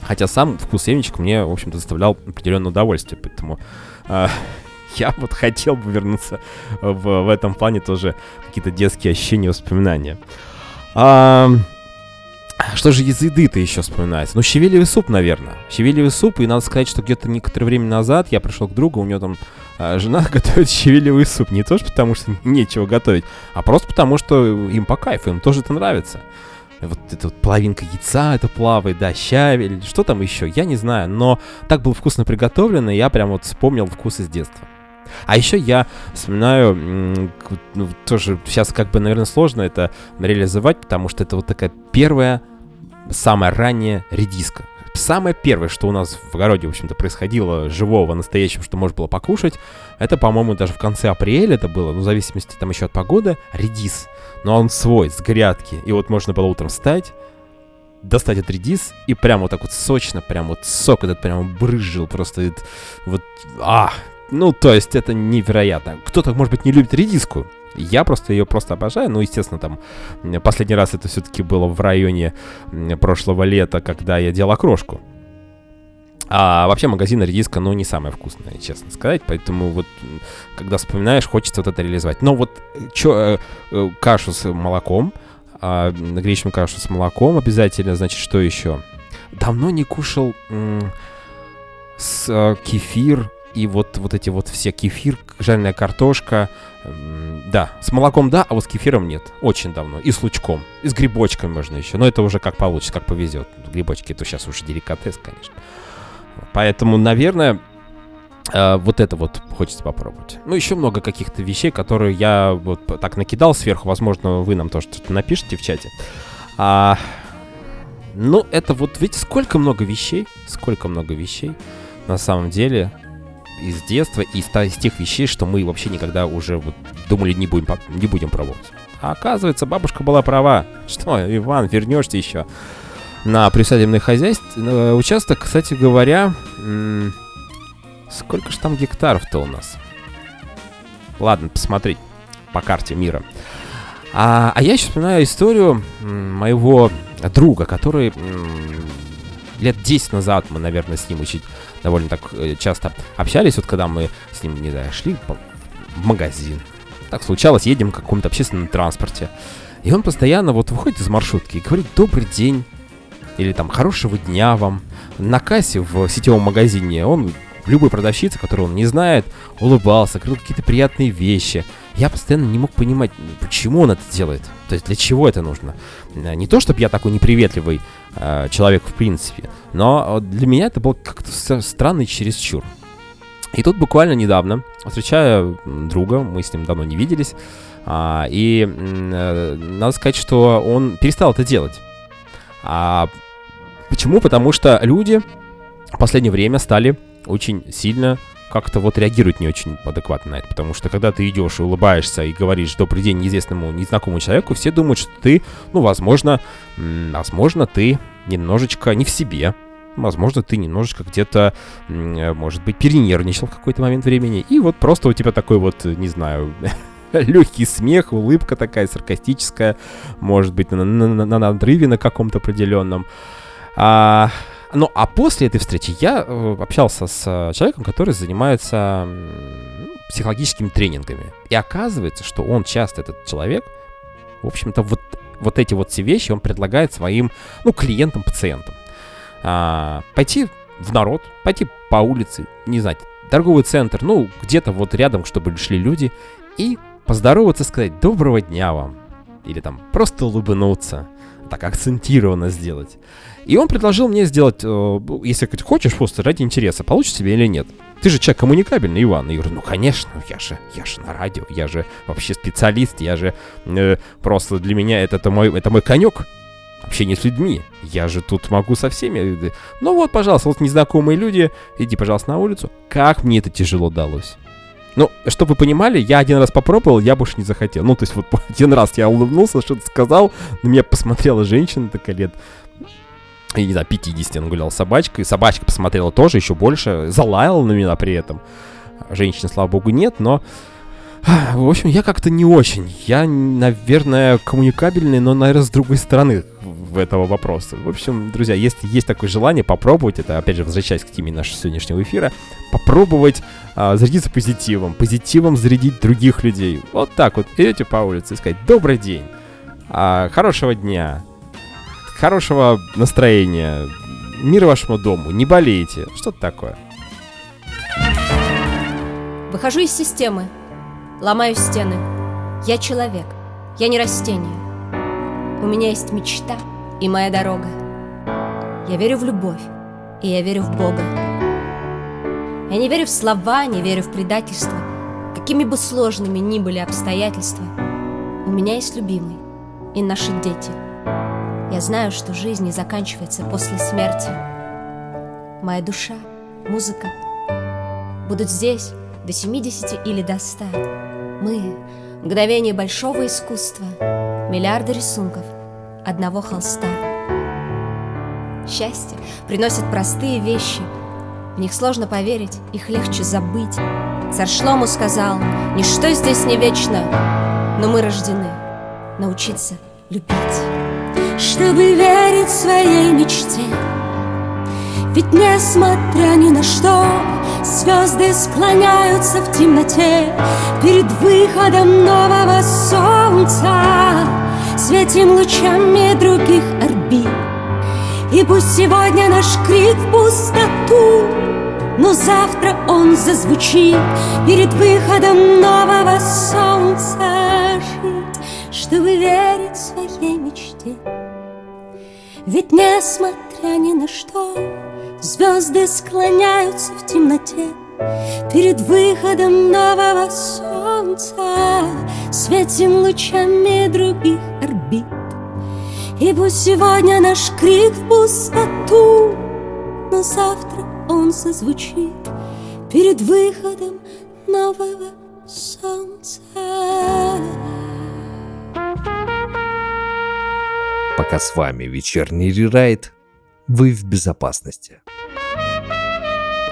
Хотя сам вкус семечек мне, в общем-то, доставлял определенное удовольствие. Поэтому а, я вот хотел бы вернуться в, в этом плане тоже какие-то детские ощущения, воспоминания. А, что же из еды-то еще вспоминается? Ну, щавелевый суп, наверное. Щавелевый суп, и надо сказать, что где-то некоторое время назад я пришел к другу, у него там а, жена готовит щавелевый суп. Не то, что потому что нечего готовить, а просто потому, что им по кайфу, им тоже это нравится. Вот эта вот половинка яйца это плавает, да, щавель, что там еще, я не знаю, но так было вкусно приготовлено, и я прям вот вспомнил вкус из детства. А еще я вспоминаю, ну, тоже сейчас как бы, наверное, сложно это реализовать, потому что это вот такая первая, самая ранняя редиска. Самое первое, что у нас в огороде, в общем-то, происходило живого, настоящего, что можно было покушать, это, по-моему, даже в конце апреля это было, ну, в зависимости там еще от погоды, редис. Но он свой, с грядки. И вот можно было утром встать, достать этот редис и прям вот так вот сочно, прям вот сок этот прям брызжил просто. Вот, а, ну, то есть это невероятно. Кто-то, может быть, не любит редиску. Я просто ее просто обожаю. Ну, естественно, там последний раз это все-таки было в районе прошлого лета, когда я делал окрошку. А вообще магазин редиска, ну, не самая вкусная, честно сказать. Поэтому вот, когда вспоминаешь, хочется вот это реализовать. Но вот э, чё, э, э, кашу с молоком, м, гречневую кашу с молоком обязательно, значит, что еще? Давно не кушал м, с э, кефир и вот, вот эти вот все кефир, жареная картошка. м, Да, с молоком да, а вот с кефиром нет. Очень давно. И с лучком. И с грибочками можно еще. Но это уже как получится, как повезет. Грибочки это сейчас уже деликатес, конечно. Поэтому, наверное, э, вот это вот хочется попробовать. Ну, еще много каких-то вещей, которые я вот так накидал сверху. Возможно, вы нам тоже что-то напишите в чате. А, ну, это вот, видите, сколько много вещей, сколько много вещей на самом деле из детства и из, из тех вещей, что мы вообще никогда уже вот думали не будем, не будем пробовать. А оказывается, бабушка была права. Что, Иван, вернешься еще на приусадебное хозяйство. Участок, кстати говоря, сколько же там гектаров-то у нас? Ладно, посмотреть по карте мира. А, а я еще вспоминаю историю моего друга, который лет 10 назад мы, наверное, с ним очень довольно так э, часто общались, вот когда мы с ним, не знаю, шли в магазин. Так случалось, едем в каком-то общественном транспорте. И он постоянно вот выходит из маршрутки и говорит «Добрый день» или там «Хорошего дня вам». На кассе в сетевом магазине он любой продавщице, которую он не знает, улыбался, говорил какие-то приятные вещи. Я постоянно не мог понимать, почему он это делает. То есть для чего это нужно. Э, Не то, чтобы я такой неприветливый э, человек в принципе, но э, для меня это был как-то с- странный чересчур. И тут буквально недавно, встречаю м, друга, мы с ним давно не виделись, а, и э, надо сказать, что он перестал это делать. А почему? Потому что люди в последнее время стали очень сильно как-то вот реагировать не очень адекватно на это. Потому что когда ты идешь и улыбаешься и говоришь добрый день неизвестному, незнакомому человеку, все думают, что ты, ну, возможно, возможно, ты немножечко не в себе. Возможно, ты немножечко где-то, может быть, перенервничал в какой-то момент времени. И вот просто у тебя такой вот, не знаю, легкий смех, улыбка такая саркастическая, может быть, на, на- на- на надрыве на каком-то определенном. А, ну, а после этой встречи я э, общался с э, человеком, который занимается психологическими тренингами. И оказывается, что он часто, этот человек, в общем-то, вот, вот эти вот все вещи он предлагает своим, ну, клиентам, пациентам. А, пойти в народ, пойти по улице, не знаю, торговый центр, ну, где-то вот рядом, чтобы шли люди, и поздороваться, сказать «доброго дня вам», или там просто улыбнуться, так акцентированно сделать. И он предложил мне сделать, э, если хочешь, просто ради интереса, получится тебе или нет. Ты же человек коммуникабельный, Иван. И я говорю, ну конечно, я же, я же на радио, я же вообще специалист, я же э, просто для меня это, это мой, это мой конек. Общение с людьми. Я же тут могу со всеми. Ну вот, пожалуйста, вот незнакомые люди, иди, пожалуйста, на улицу. Как мне это тяжело далось. Ну, чтобы вы понимали, я один раз попробовал, я больше не захотел. Ну, то есть вот один раз я улыбнулся, что-то сказал, на меня посмотрела женщина такая лет, я не знаю, 50, он гулял с собачкой. Собачка посмотрела тоже еще больше, залаяла на меня при этом. Женщины, слава богу, нет, но... В общем, я как-то не очень. Я, наверное, коммуникабельный, но, наверное, с другой стороны в этого вопроса. В общем, друзья, если есть такое желание попробовать, это, опять же, возвращаясь к теме нашего сегодняшнего эфира, попробовать а, зарядиться позитивом, позитивом зарядить других людей. Вот так вот, идете по улице и сказать «Добрый день», а, «Хорошего дня», «Хорошего настроения», «Мир вашему дому», «Не болейте», что-то такое. Выхожу из системы, ломаю стены. Я человек, я не растение. У меня есть мечта и моя дорога. Я верю в любовь, и я верю в Бога. Я не верю в слова, не верю в предательство. Какими бы сложными ни были обстоятельства, у меня есть любимый и наши дети. Я знаю, что жизнь не заканчивается после смерти. Моя душа, музыка будут здесь до 70 или до 100. Мы — мгновение большого искусства, миллиарды рисунков, одного холста. Счастье приносит простые вещи, в них сложно поверить, их легче забыть. Царь Шлому сказал, ничто здесь не вечно, но мы рождены научиться любить. Чтобы верить своей мечте. Ведь несмотря ни на что, звезды склоняются в темноте перед выходом нового солнца, светим лучами других орбит. И пусть сегодня наш крик в пустоту, но завтра он зазвучит перед выходом нового солнца жить, чтобы верить своей мечте. Ведь несмотря ни на что, звезды склоняются в темноте Перед выходом нового солнца Светим лучами других орбит И пусть сегодня наш крик в пустоту Но завтра он зазвучит перед выходом нового солнца. Пока с вами вечерний рерайт, вы в безопасности.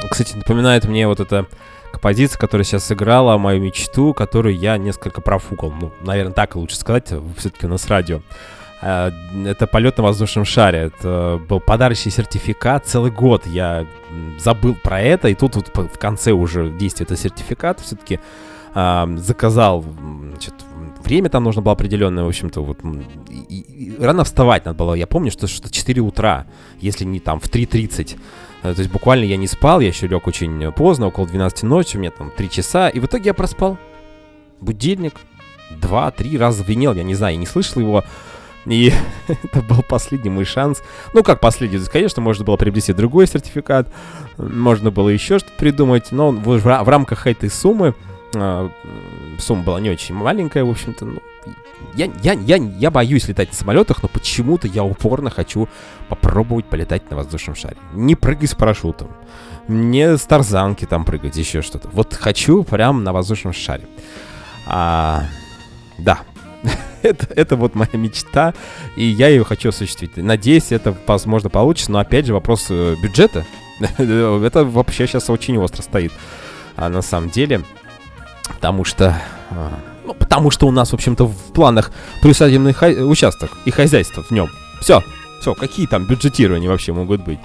Кстати, напоминает мне вот эта композиция, которая сейчас сыграла мою мечту, которую я несколько профукал. Ну, наверное, так лучше сказать, все-таки у нас радио. А, Это полет на воздушном шаре. Это был подарочный сертификат. Целый год я забыл про это. И тут вот в конце уже действия этого сертификата все-таки заказал значит, время там нужно было определенное, в общем-то, вот и- и- рано вставать надо было. Я помню, что что 4 утра, если не там в 3.30. Э, То есть буквально я не спал, я еще лег очень поздно, около 12 ночи, у меня там 3 часа, и в итоге я проспал. Будильник два-три раза звенел, я не знаю, я не слышал его. И это был последний мой шанс. Ну, как последний? Конечно, можно было приобрести другой сертификат, можно было еще что-то придумать, но в, в рамках этой суммы, а, сумма была не очень маленькая, в общем-то, ну, я, я, я, я боюсь летать на самолетах, но почему-то я упорно хочу попробовать полетать на воздушном шаре. Не прыгать с парашютом, не с тарзанки там прыгать, еще что-то. Вот хочу прям на воздушном шаре. А, да, это, это вот моя мечта, и я ее хочу осуществить. Надеюсь, это, возможно, получится, но опять же вопрос э, бюджета. это вообще сейчас очень остро стоит, а, на самом деле. Потому что... а, ну, потому что у нас, в общем-то, в планах приусадебный хай- участок и хозяйство в нем. Все, все, какие там бюджетирования вообще могут быть?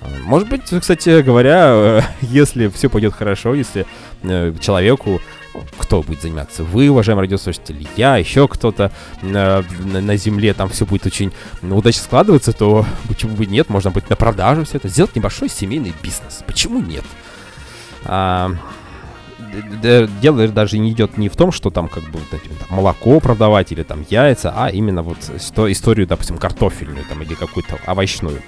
А, Может быть, кстати говоря, если все пойдет хорошо, если э, человеку, ну, кто будет заниматься, вы, уважаемые радиослушатели, я, еще кто-то э, на, на земле, там все будет очень удачно складываться, то почему бы нет, можно быть на продажу все это, сделать небольшой семейный бизнес. Почему нет? А, дело даже не идет не в том, что там как бы вот эти, там, молоко продавать или там яйца, а именно вот сто- историю, допустим, картофельную там или какую-то овощную.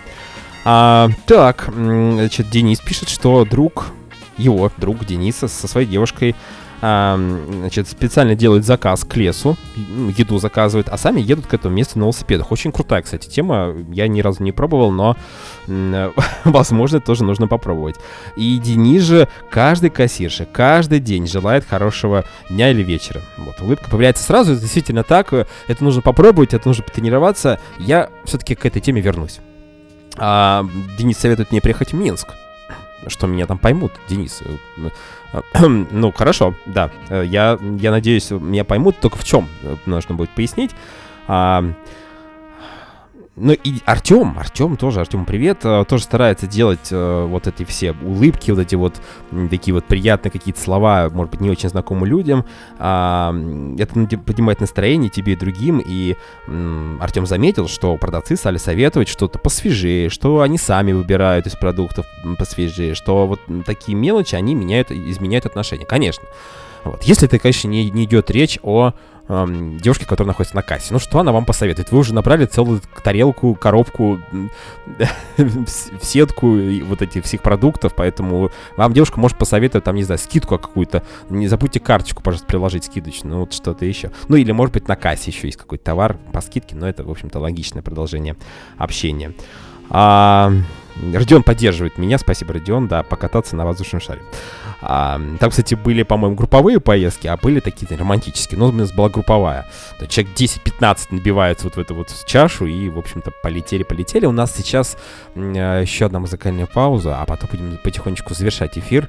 А, так, значит, Денис пишет, что друг его, друг Дениса со своей девушкой значит, специально делают заказ к лесу, еду заказывают, а сами едут к этому месту на велосипедах. Очень крутая, кстати, тема. Я ни разу не пробовал, но, возможно, тоже нужно попробовать. И Денис же каждый кассирше, каждый день желает хорошего дня или вечера. Вот, улыбка появляется сразу, действительно так. Это нужно попробовать, это нужно потренироваться. Я все-таки к этой теме вернусь. А, Денис советует мне приехать в Минск. Что меня там поймут, Денис. Э, Ну, хорошо, да. Э, Я, я надеюсь, меня поймут, только в чем э, нужно будет пояснить. Ну и Артем, Артем тоже, Артем, привет, э, тоже старается делать э, вот эти все улыбки, вот эти вот м, такие вот приятные какие-то слова, может быть, не очень знакомым людям. А, м, это поднимает настроение тебе и другим, и Артем заметил, что продавцы стали советовать что-то посвежее, что они сами выбирают из продуктов м, посвежее, что вот м, такие мелочи, они меняют, изменяют отношения. Конечно. Вот. Если это, конечно, не, не идет речь о эм, девушке, которая находится на кассе. Ну, что она вам посоветует? Вы уже набрали целую тарелку, коробку, в сетку вот этих всех продуктов, поэтому вам девушка может посоветовать, там, не знаю, скидку какую-то. Не забудьте карточку, пожалуйста, приложить скидочную, ну, вот что-то еще. Ну, или, может быть, на кассе еще есть какой-то товар по скидке, но это, в общем-то, логичное продолжение общения. А, Родион поддерживает меня, спасибо, Родион, да, покататься на воздушном шаре. А, там, кстати, были, по-моему, групповые поездки, а были такие романтические. Но у нас была групповая. То человек 10-15 набивается вот в эту вот чашу и, в общем-то, полетели-полетели. У нас сейчас э, еще одна музыкальная пауза, а потом будем потихонечку завершать эфир.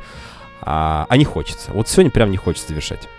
А, а не хочется. Вот сегодня прям не хочется завершать.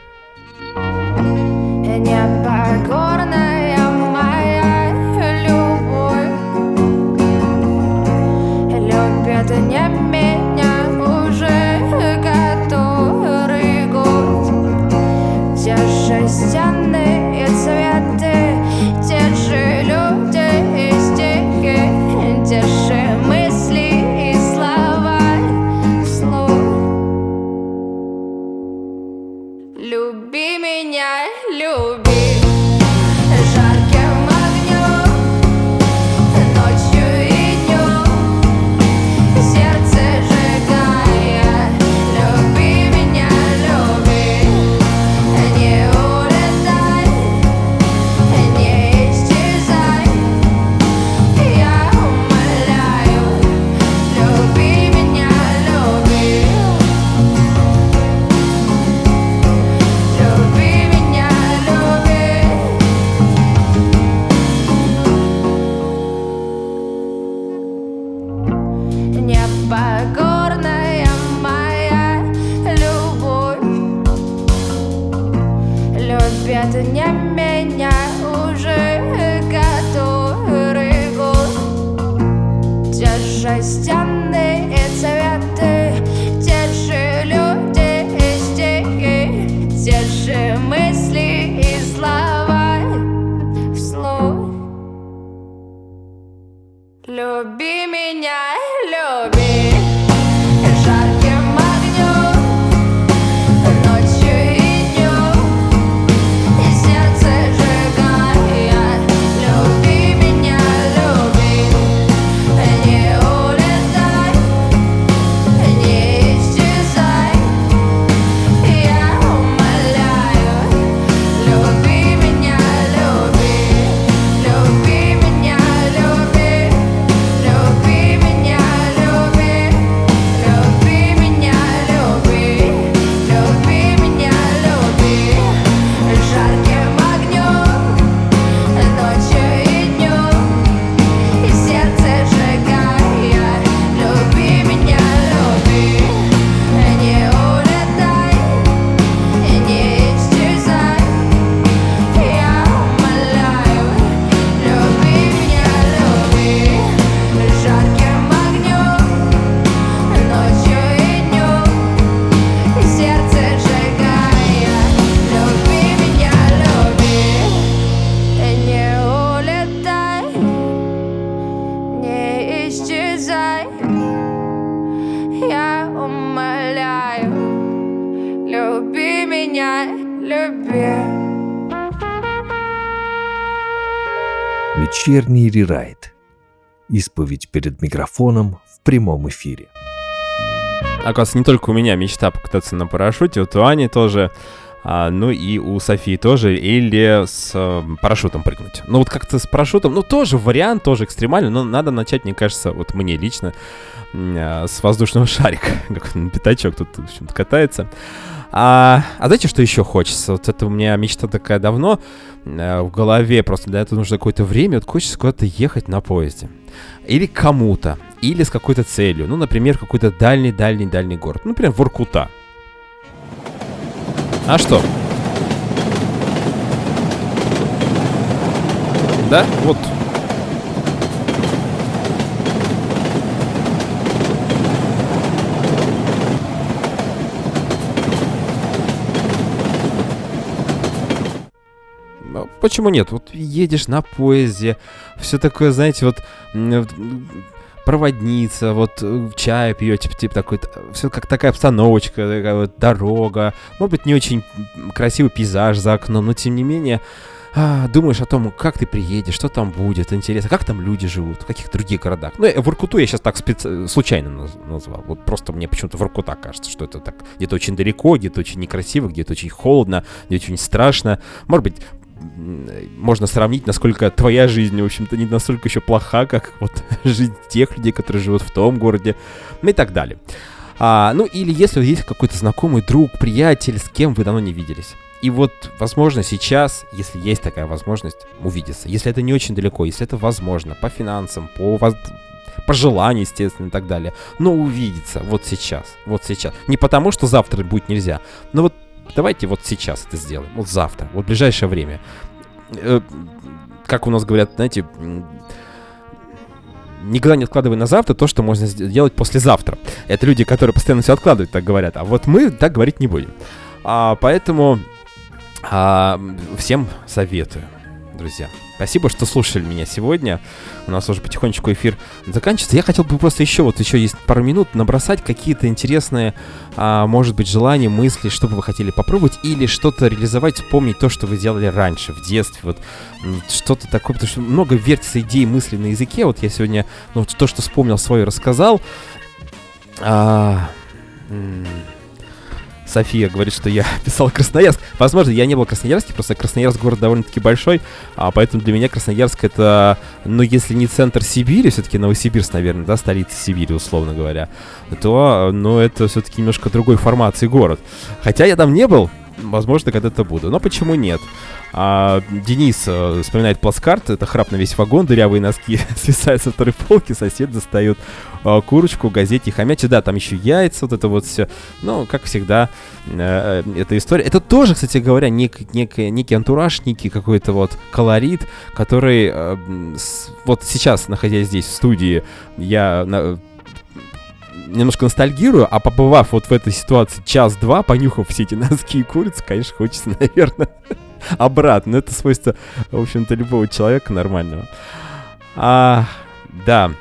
Вечерний рерайт. Исповедь перед микрофоном в прямом эфире. Оказывается, не только у меня мечта покататься на парашюте, вот у Ани тоже, а, ну и у Софии тоже, или с э, парашютом прыгнуть. Ну вот как-то с парашютом, ну тоже вариант, тоже экстремальный, но надо начать, мне кажется, вот мне лично, а, с воздушного шарика. Как он, пятачок тут, в общем-то, катается. А, а знаете, что еще хочется? Вот это у меня мечта такая давно э, в голове, просто для этого нужно какое-то время, вот хочется куда-то ехать на поезде. Или кому-то, или с какой-то целью. Ну, например, какой-то дальний-дальний-дальний город. Ну, например, Воркута. А что? Да, вот. Почему нет? Вот едешь на поезде, все такое, знаете, вот м, проводница, вот э, чай пьете, типа такой, все как такая обстановочка, такая вот дорога, может быть, не очень красивый пейзаж за окном, но тем не менее а, думаешь о том, как ты приедешь, что там будет, интересно, как там люди живут, в каких других городах. Ну, э, Воркуту я сейчас так специ- случайно наз- назвал. Вот просто мне почему-то Воркута кажется, что это так где-то очень далеко, где-то очень некрасиво, где-то очень холодно, где-то очень страшно. Может быть, можно сравнить, насколько твоя жизнь, в общем-то, не настолько еще плоха, как вот жизнь тех людей, которые живут в том городе, ну и так далее. А, ну или если есть какой-то знакомый друг, приятель, с кем вы давно не виделись. И вот, возможно, сейчас, если есть такая возможность, увидеться. Если это не очень далеко, если это возможно, по финансам, по, воз- по желанию, естественно, и так далее. Но увидеться вот сейчас, вот сейчас. Не потому, что завтра будет нельзя, но вот давайте вот сейчас это сделаем, вот завтра, вот в ближайшее время. Э, Как у нас говорят, знаете, никогда не откладывай на завтра то, что можно сделать послезавтра. Это люди, которые постоянно все откладывают, так говорят. А вот мы так говорить не будем. А, поэтому а, всем советую, друзья. Спасибо, что слушали меня сегодня. У нас уже потихонечку эфир заканчивается. Я хотел бы просто еще, вот еще есть пару минут, набросать какие-то интересные, а, может быть, желания, мысли, что бы вы хотели попробовать, или что-то реализовать, вспомнить то, что вы делали раньше, в детстве, вот что-то такое, потому что много вертится идей, мыслей на языке. Вот я сегодня, ну, то, что вспомнил свое, рассказал. А, м, София говорит, что я писал Красноярск. Возможно, я не был в Красноярске, просто Красноярск город довольно-таки большой, а поэтому для меня Красноярск это, ну, если не центр Сибири, все-таки Новосибирск, наверное, да, столица Сибири, условно говоря, то, ну, это все-таки немножко другой формации город. Хотя я там не был, возможно, когда-то буду, но почему нет? А, Денис э, вспоминает плацкарт, это храп на весь вагон, дырявые носки свисают со второй полки, сосед достает э, курочку, газете хомячи, да, там еще яйца, вот это вот все. Ну, как всегда, э, э, эта история. Это тоже, кстати говоря, нек, нек- некий антураж, некий какой-то вот колорит, который э, с- вот сейчас, находясь здесь в студии, я на- немножко ностальгирую, а побывав вот в этой ситуации час-два, понюхав все эти носки и курицы, конечно, хочется, наверное, обратно. Это свойство, в общем-то, любого человека нормального. А, Да,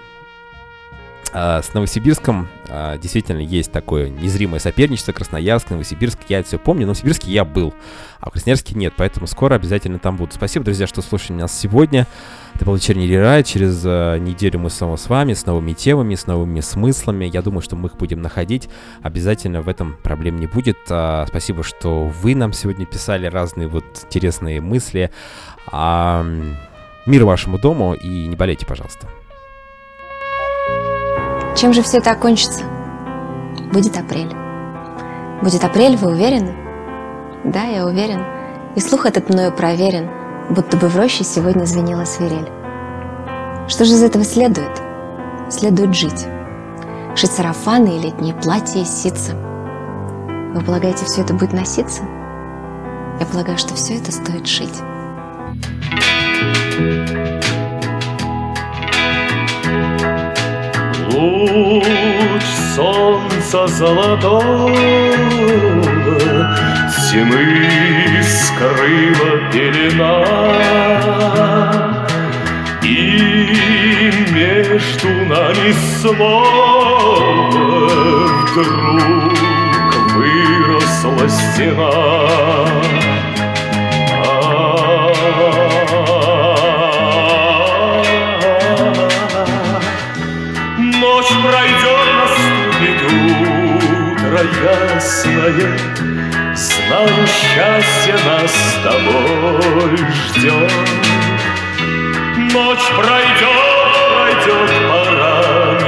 с Новосибирском а, действительно есть такое незримое соперничество. Красноярск, Новосибирск, я это все помню. Новосибирске я был, а в Красноярске нет, поэтому скоро обязательно там буду. Спасибо, друзья, что слушали нас сегодня. Это был вечерний рерай. Через а, неделю мы снова с вами, с новыми темами, с новыми смыслами. Я думаю, что мы их будем находить. Обязательно в этом проблем не будет. А, спасибо, что вы нам сегодня писали разные вот интересные мысли. А, мир вашему дому и не болейте, пожалуйста. Чем же все это окончится? Будет апрель. Будет апрель, вы уверены? Да, я уверен. И слух этот мною проверен, будто бы в роще сегодня звенела свирель. Что же из этого следует? Следует жить. Шить сарафаны и летние платья из ситца. Вы полагаете, все это будет носиться? Я полагаю, что все это стоит шить. Луч солнца золотого Тьмы скрыла пелена И между нами снова Вдруг выросла стена утро ясное Знаю, счастье нас с тобой ждет. Ночь пройдет, пройдет, пора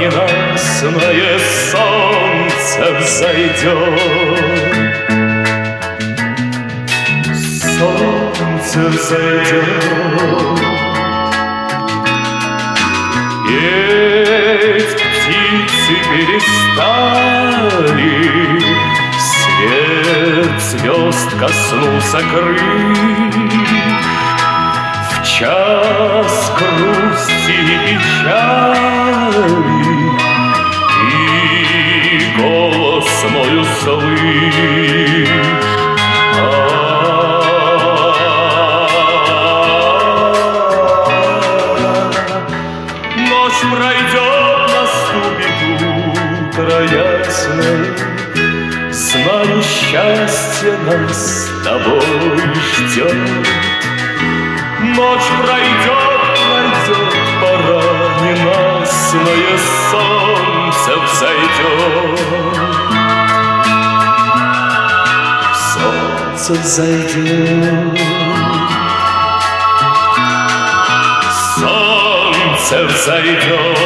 ненастное Солнце взойдет. Солнце взойдет. Петь птицы перестали, Свет звезд коснулся крыль. В час грусти и печали Ты голос мой услышь. Счастье нас с тобой ждет. Ночь пройдет, пройдет, пора ненастное Солнце взойдет. Солнце взойдет. Солнце взойдет,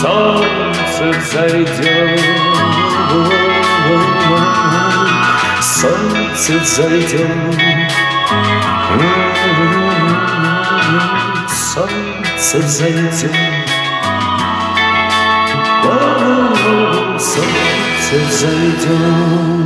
солнце взойдет, солнце взойдет, солнце взойдет, солнце взойдет.